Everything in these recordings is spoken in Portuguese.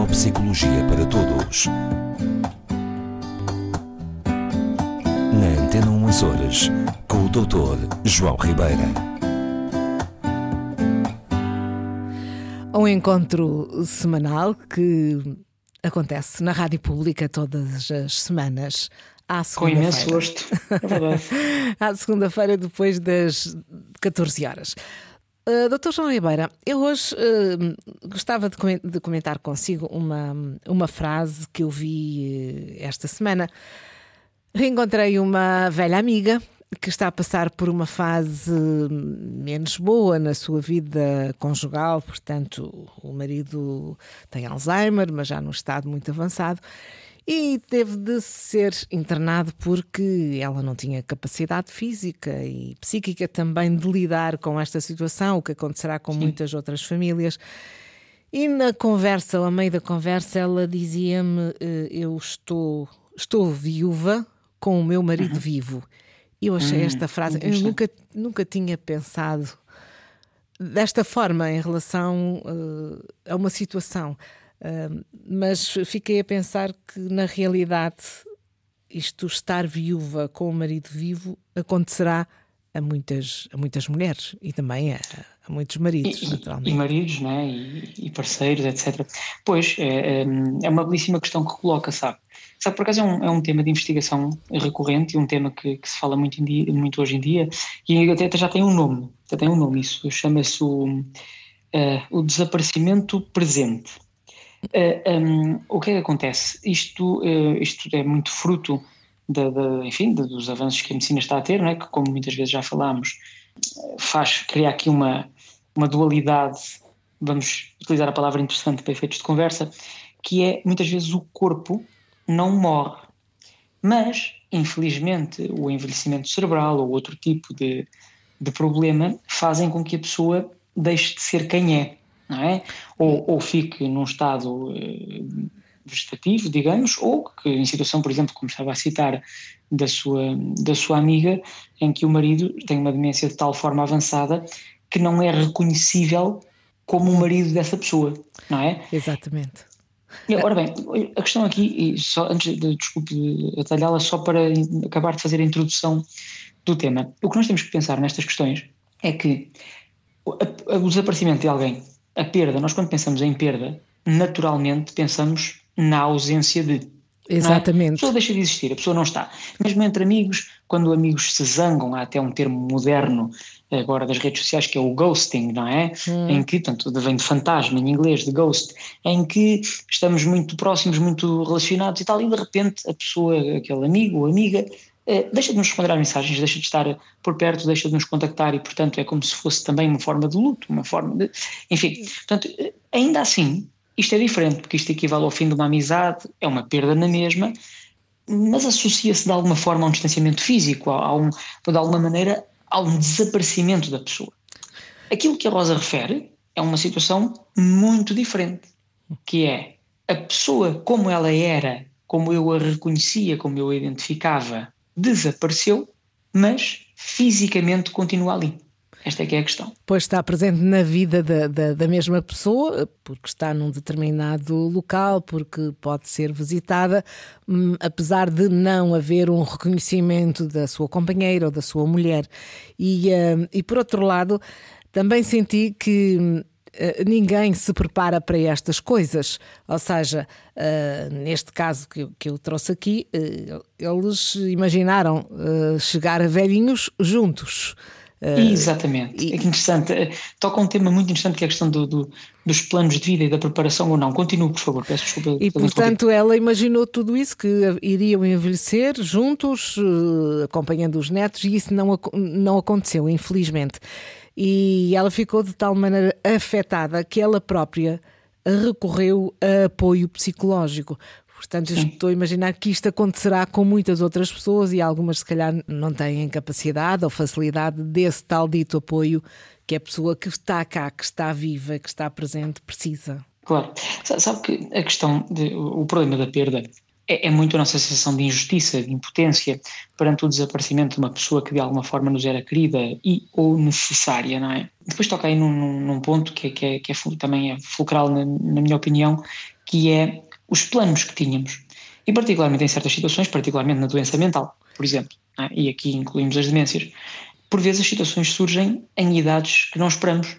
Neuropsicologia para Todos. Na Antena 1 Açores, com o Dr. João Ribeira. Um encontro semanal que acontece na Rádio Pública todas as semanas. À Com imenso gosto, é verdade. À segunda-feira, depois das 14 horas. Uh, Doutor João Ribeira, eu hoje uh, gostava de comen- de comentar consigo uma, uma frase que eu vi uh, esta semana. Reencontrei uma velha amiga que está a passar por uma fase menos boa na sua vida conjugal, portanto, o marido tem Alzheimer, mas já num estado muito avançado. E teve de ser internado porque ela não tinha capacidade física e psíquica também de lidar com esta situação, o que acontecerá com muitas outras famílias. E na conversa, ao meio da conversa, ela dizia-me: eh, Eu estou, estou viúva com o meu marido vivo. E eu achei Hum, esta frase, eu nunca, nunca tinha pensado desta forma em relação eh, a uma situação. Uh, mas fiquei a pensar que na realidade isto estar viúva com o marido vivo acontecerá a muitas, a muitas mulheres e também a, a muitos maridos, E, e naturalmente. maridos, né? E, e parceiros, etc. Pois, é, é, uma belíssima questão que coloca, sabe? Sabe, por acaso é um, é um tema de investigação recorrente e um tema que, que se fala muito, dia- muito hoje em dia e até, até já tem um nome, já tem um nome isso, chama-se o, eh, o desaparecimento presente. Eh, um, o que é que acontece? Isto, eh, isto é muito fruto da, da- enfim, da- dos avanços que a medicina está a ter, não é? que como muitas vezes já falámos, faz criar aqui uma, uma dualidade, vamos utilizar a palavra interessante para efeitos de conversa, que é muitas vezes o corpo não morre, mas infelizmente o envelhecimento cerebral ou outro tipo de, de problema fazem com que a pessoa deixe de ser quem é, não é? Ou, ou fique num estado eh, vegetativo, digamos, ou que em situação, por exemplo, como estava a citar, da sua, da sua amiga, em que o marido tem uma demência de tal forma avançada que não é reconhecível como o marido dessa pessoa, não é? Exatamente. Ora bem, a questão aqui, e só antes de, desculpe de atalhá-la, só para acabar de fazer a introdução do tema, o que nós temos que pensar nestas questões é que o desaparecimento de alguém, a perda, nós quando pensamos em perda, naturalmente pensamos na ausência de. não é? A Exatamente. pessoa deixa de existir, a pessoa não está. Mesmo entre amigos, quando amigos se zangam, há até um termo moderno agora das redes sociais que é o ghosting, não é? Em que, tanto vem de fantasma em inglês, de ghost, em que estamos muito próximos, muito relacionados e tal, e de repente a pessoa, aquele amigo ou amiga, deixa de nos responder às mensagens, deixa de estar por perto, deixa de nos contactar e, portanto, é como se fosse também uma forma de luto, uma forma de. Enfim, portanto, eh, ainda assim, isto é diferente, porque isto equivale ao fim de uma amizade, é uma perda na mesma, mas associa-se de alguma forma a um distanciamento físico, a um, de alguma maneira, a um desaparecimento da pessoa. Aquilo que a Rosa refere é uma situação muito diferente, que é a pessoa como ela era, como eu a reconhecia, como eu a identificava, desapareceu, mas fisicamente continua ali. Esta é que é a questão. Pois está presente na vida da, da, da mesma pessoa, porque está num determinado local, porque pode ser visitada, hum, apesar de não haver um reconhecimento da sua companheira ou da sua mulher. E, hum, e por outro lado, também senti que. Eh, Ninguém se prepara para estas coisas, ou seja, eh, neste caso que eu, trouxe aqui, eh, eles imaginaram chegar a velhinhos juntos. Exatamente. e- É interessante. Toca um tema muito interessante que é a questão do- do- dos planos de vida e da preparação ou não. Continue, por favor. Peço desculpa. E portanto ela imaginou tudo isso, que iriam envelhecer juntos, acompanhando os netos, e isso não, não aconteceu, infelizmente. E ela ficou de tal maneira afetada que ela própria recorreu a apoio psicológico. Portanto, estou a imaginar que isto acontecerá com muitas outras pessoas e algumas, se calhar, não têm capacidade ou facilidade desse tal dito apoio que a pessoa que está cá, que está viva, que está presente, precisa. Claro. Sa- Sabe que a questão, de, o problema da perda é, é muito a nossa sensação de injustiça, de impotência perante o desaparecimento de uma pessoa que de alguma forma nos era querida e ou necessária, não é? Depois toca aí num, num- ponto que, é, que, é, que é também é fulcral na, na minha opinião, que é os planos que tínhamos. E particularmente em certas situações, particularmente na doença mental, por exemplo, é? e aqui incluímos as demências, por vezes as situações surgem em idades que não esperamos.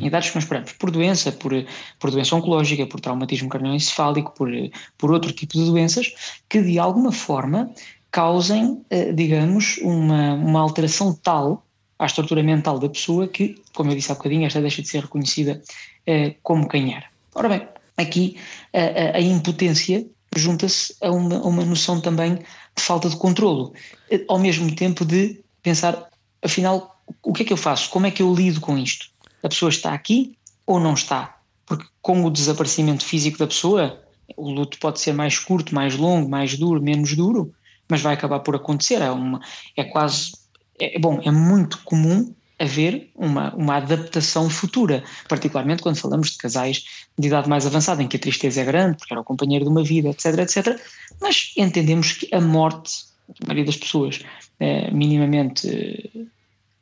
Em idades que não esperamos, por doença, por, por doença oncológica, por traumatismo cardioencefálico, por, por outro tipo de doenças, que de alguma forma causem, eh, digamos, uma, uma alteração tal à estrutura mental da pessoa que, como eu disse há bocadinho, esta deixa de ser reconhecida eh, como quem era. Ora bem, aqui a, a, impotência junta-se a uma, uma noção também de falta de controlo, eh, ao mesmo tempo de pensar, afinal, o que é que eu faço? Como é que eu lido com isto? A pessoa está aqui ou não está? Porque com o desaparecimento físico da pessoa, o luto pode ser mais curto, mais longo, mais duro, menos duro, mas vai acabar por acontecer. É, uma, é quase, é, bom, é muito comum haver uma, uma adaptação futura, particularmente quando falamos de casais de idade mais avançada, em que a tristeza é grande, porque era o companheiro de uma vida, etc, etc, mas entendemos que a morte, a maioria das pessoas é, minimamente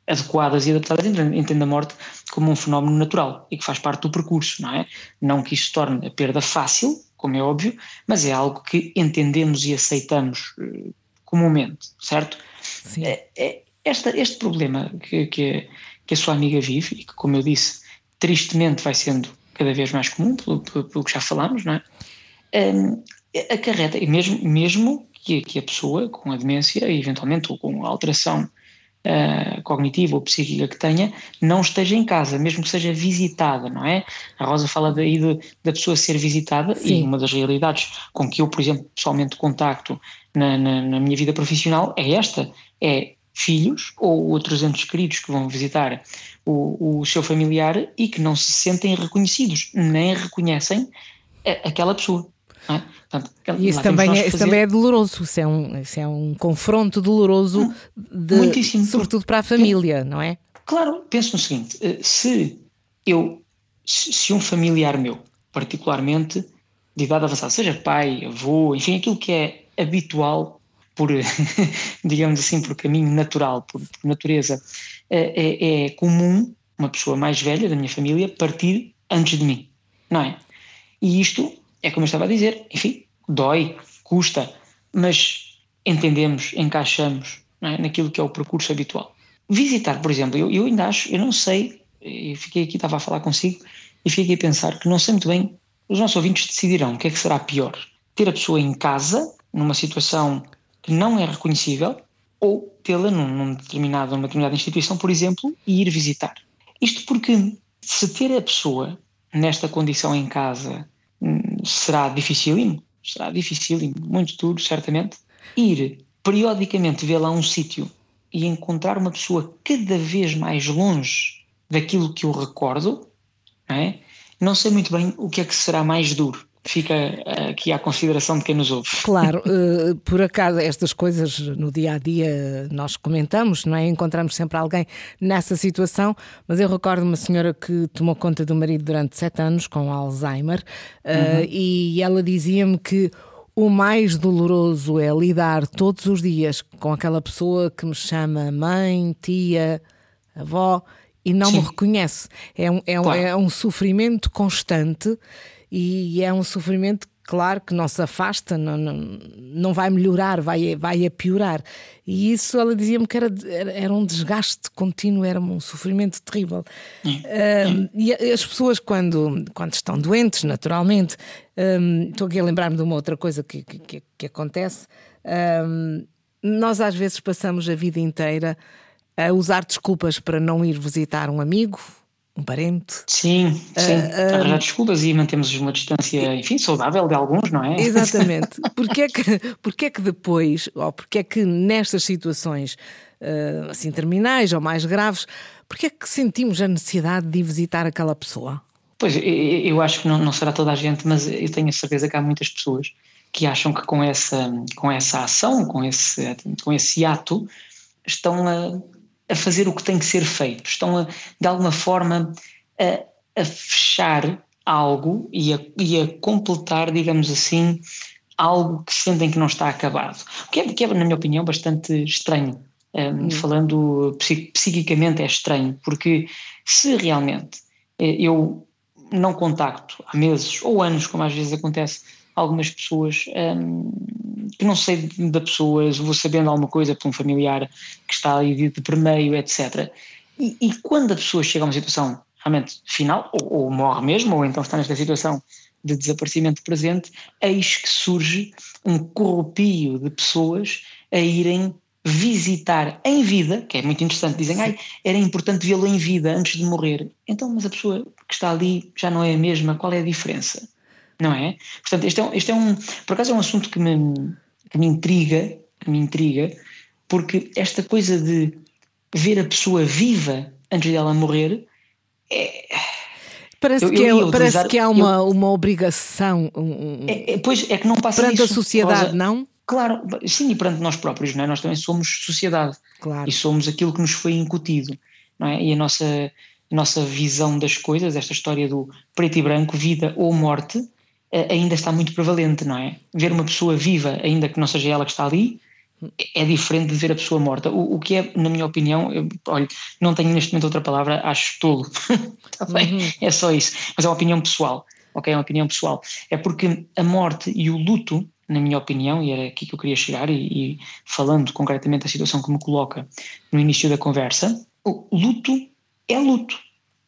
adequadas e adaptadas entende a morte como um fenómeno natural e que faz parte do percurso, não é? Não que isto torne a perda fácil, como é óbvio, mas é algo que entendemos e aceitamos uh, comumente, certo? Sim. É, é, esta, este problema que, que, que, a sua amiga vive, e que, como eu disse, tristemente vai sendo cada vez mais comum, pelo, pelo, pelo que já falámos, não é? Um, acarreta, e mesmo, mesmo que, que a pessoa com a demência, eventualmente ou com a alteração uh, cognitiva ou psíquica que tenha, não esteja em casa, mesmo que seja visitada, não é? A Rosa fala daí de, da pessoa ser visitada Sim. e uma das realidades com que eu, por exemplo, pessoalmente contacto na, na, na minha vida profissional é esta, é filhos ou outros entes queridos que vão visitar o, o seu familiar e que não se sentem reconhecidos, nem reconhecem aquela pessoa. É? Portanto, e isso também, é, isso também é doloroso, isso é um, isso é um confronto doloroso, de, Muitíssimo. sobretudo para a família, não é? Claro, penso no seguinte: eh, se eu, se um familiar meu, particularmente de idade avançada, seja pai, avô, enfim, aquilo que é habitual por, digamos assim, por caminho natural, por, por natureza, é, é comum uma pessoa mais velha da minha família partir antes de mim, não é? E isto é como eu estava a dizer, enfim, dói, custa, mas entendemos, encaixamos é? naquilo que é o percurso habitual. Visitar, por exemplo, eu, eu ainda acho, eu não sei, eu fiquei aqui, estava a falar consigo, e fiquei a pensar que não sei muito bem, os nossos ouvintes decidirão o que é que será pior. Ter a pessoa em casa, numa situação que não é reconhecível, ou tê-la num, num determinado, numa determinada instituição, por exemplo, e ir visitar. Isto porque se ter a pessoa nesta condição em casa será dificílimo, será dificílimo, muito duro, certamente, ir periodicamente ver lá um sítio e encontrar uma pessoa cada vez mais longe daquilo que eu recordo, não, é? não sei muito bem o que é que será mais duro fica eh, aqui à consideração de quem nos ouve. Claro, uh, por acaso estas coisas no dia a dia nós comentamos, não é? Encontramos sempre alguém nessa situação, mas eu recordo uma senhora que tomou conta do marido durante sete anos com Alzheimer uh, uhum. e ela dizia-me que o mais doloroso é lidar todos os dias com aquela pessoa que me chama mãe, tia, avó e não Sim. me reconhece. É um, é, claro. um, é um sofrimento constante e é um sofrimento claro que não se afasta, não, não, não vai melhorar, vai, vai a piorar. E isso ela dizia-me que era, era um desgaste contínuo, era um sofrimento terrível. Um, e as pessoas, quando, quando estão doentes, naturalmente, um, estou aqui a lembrar-me de uma outra coisa que, que, que acontece. Um, nós às vezes passamos a vida inteira a usar desculpas para não ir visitar um amigo, um parente. Sim, sim. Uh, Arranjar desculpas e mantemos uma distância, enfim, saudável de alguns, não é? Exatamente. Porquê é que, porquê é que depois, ou porquê é que nestas situações uh, assim terminais ou mais graves, porquê é que sentimos a necessidade de ir visitar aquela pessoa? Pois, eu acho que não, não será toda a gente, mas eu tenho a certeza que há muitas pessoas que acham que com essa, com essa ação, com esse, com esse ato, estão a a fazer o que tem que ser feito, estão a, de alguma forma a, a fechar algo e a, e a, completar, digamos assim, algo que sentem que não está acabado. O que é, que é na minha opinião, bastante estranho. Um. Falando psiquicamente é estranho, porque se realmente eh, eu não contacto há meses ou anos, como às vezes acontece algumas pessoas um, que não sei da pessoa, vou sabendo alguma coisa por um familiar que está ali de, de permeio, etc. E, e, quando a pessoa chega a uma situação realmente final, ou, ou, morre mesmo, ou então está nesta situação de desaparecimento presente, eis que surge um corrupio de pessoas a irem visitar em vida, que é muito interessante, dizem, ai, era importante vê-lo em vida antes de morrer. Então, mas a pessoa que está ali já não é a mesma, qual é a diferença? Não é? Portanto, este é, este é um por acaso é um assunto que me, que me intriga, que me intriga, porque esta coisa de ver a pessoa viva antes dela morrer é, Parece, eu, que, é, parece que há uma, uma obrigação. Um, é, é, pois é que não passa Perante a sociedade, Rosa, não? Claro, sim, e perante nós próprios, não é? Nós também somos sociedade claro. e somos aquilo que nos foi incutido, não é? E a nossa, a nossa visão das coisas, esta história do preto e branco, vida ou morte, ainda está muito prevalente, não é? Ver uma pessoa viva, ainda que não seja ela que está ali, é diferente de ver a pessoa morta. O, o que é, na minha opinião, eu, olha, não tenho neste momento outra palavra, acho tolo. tá bem? Uhum. É só isso. Mas é uma opinião pessoal, ok? É uma opinião pessoal. É porque a morte e o luto na minha opinião, e era aqui que eu queria chegar, e, e falando concretamente da situação que me coloca no início da conversa, o luto é luto,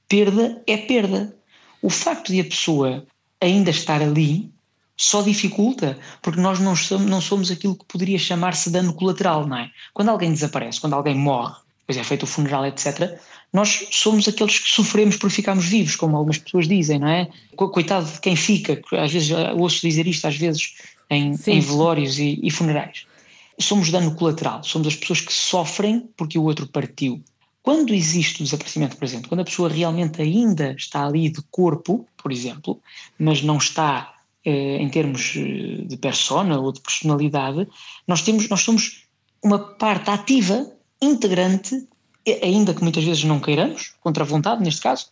perda é perda. O facto de a pessoa ainda estar ali só dificulta, porque nós não somos, não somos aquilo que poderia chamar-se dano colateral, não é? Quando alguém desaparece, quando alguém morre, depois é feito o funeral, etc., nós somos aqueles que sofremos por ficarmos vivos, como algumas pessoas dizem, não é? Coitado de quem fica, às vezes ouço dizer isto, às vezes em, em velórios e, e funerais. Somos dano colateral, somos as pessoas que sofrem porque o outro partiu. Quando existe o desaparecimento presente, quando a pessoa realmente ainda está ali de corpo, por exemplo, mas não está eh, em termos eh, de persona ou de personalidade, nós, temos, nós somos uma parte ativa, integrante, ainda que muitas vezes não queiramos, contra a vontade neste caso,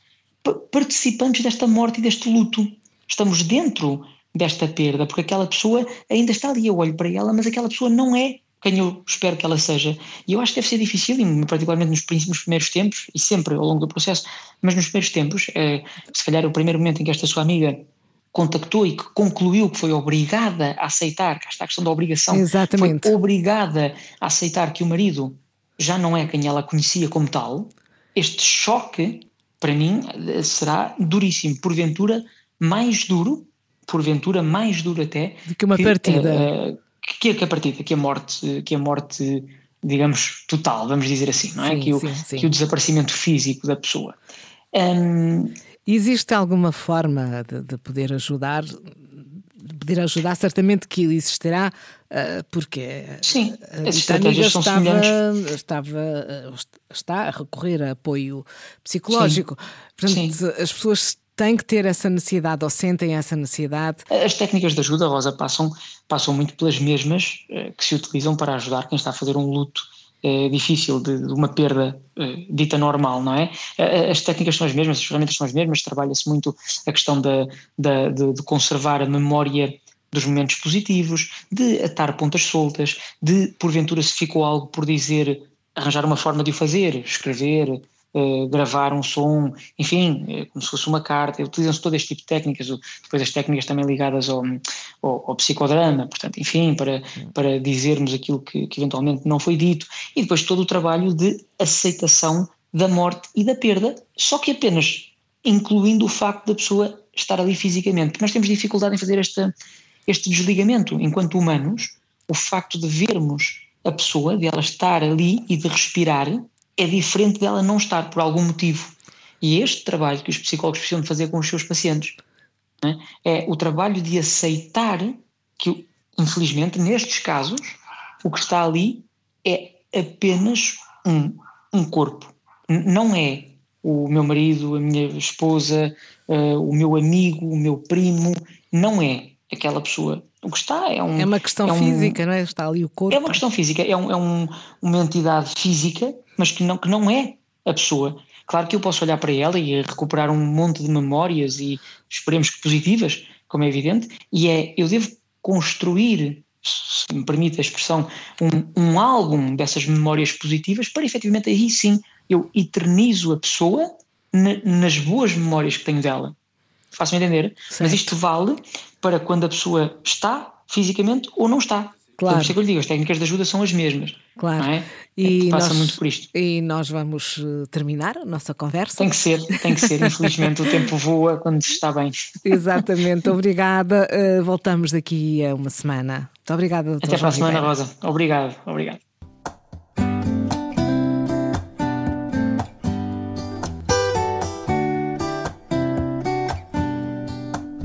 participantes desta morte e deste luto. Estamos dentro desta perda, porque aquela pessoa ainda está ali, eu olho para ela, mas aquela pessoa não é quem eu espero que ela seja. E eu acho que deve ser difícil, particularmente nos, nos primeiros tempos, e sempre ao longo do processo, mas nos primeiros tempos, é, se calhar o primeiro momento em que esta sua amiga contactou e que concluiu que foi obrigada a aceitar, cá está a questão da obrigação, Exatamente. foi obrigada a aceitar que o marido já não é quem ela conhecia como tal, este choque, para mim, será duríssimo, porventura mais duro porventura mais duro até do que uma partida. Uh, que, que a partida, que a morte, que a morte, digamos, total, vamos dizer assim, não é? Sim, que, o, sim, sim. que o desaparecimento físico da pessoa. Um, Existe alguma forma de, de, poder ajudar? De poder ajudar, certamente que existirá, uh, porque Sim, a estratégias estava, estava, está a recorrer a apoio psicológico. Portanto, as pessoas têm que ter essa necessidade ou sentem essa necessidade? As técnicas de ajuda, Rosa, passam, passam muito pelas mesmas eh, que se utilizam para ajudar quem está a fazer um luto é, difícil, de, de, uma perda é, dita normal, não é? As técnicas são as mesmas, as ferramentas são as mesmas, trabalha-se muito a questão de, de, de conservar a memória dos momentos positivos, de atar pontas soltas, de porventura se ficou algo por dizer, arranjar uma forma de o fazer, escrever, uh, gravar um som, enfim, uh, como se fosse uma carta, utilizam-se todo este tipo de técnicas, depois as técnicas também ligadas ao, ao, ao psicodrama, portanto, enfim, para, para dizermos aquilo que, que eventualmente não foi dito, e depois todo o trabalho de aceitação da morte e da perda, só que apenas incluindo o facto da pessoa estar ali fisicamente, porque nós temos dificuldade em fazer esta, este desligamento enquanto humanos, o facto de vermos a pessoa, de ela estar ali e de respirar, é diferente dela não estar por algum motivo. E este trabalho que os psicólogos precisam de fazer com os seus pacientes é? é o trabalho de aceitar que, infelizmente, nestes casos, o que está ali é apenas um, um corpo. Não é o meu marido, a minha esposa, uh, o meu amigo, o meu primo, não é aquela pessoa. O que está é um. É uma questão é um, física, não é? Está ali o corpo. É uma questão física, é, um, é um, uma entidade física mas que não, que não é a pessoa. Claro que eu posso olhar para ela e recuperar um monte de memórias e esperemos que positivas, como é evidente, e é, eu devo construir, se me permite a expressão, um, um álbum dessas memórias positivas para efetivamente aí sim eu eternizo a pessoa na, nas boas memórias que tenho dela. Faço-me entender, Certo. mas isto vale para quando a pessoa está fisicamente ou não está. Claro. Por isso é que eu lhe digo, as técnicas de ajuda são as mesmas. Claro. Não é? E É, passa nós- muito por isto. E nós vamos eh, terminar a nossa conversa. Tem que ser, tem que ser. Infelizmente o tempo voa quando se está bem. Exatamente, obrigada. Eh, voltamos daqui a uma semana. Muito obrigada, Até para a semana. Rosa. Obrigado, obrigado.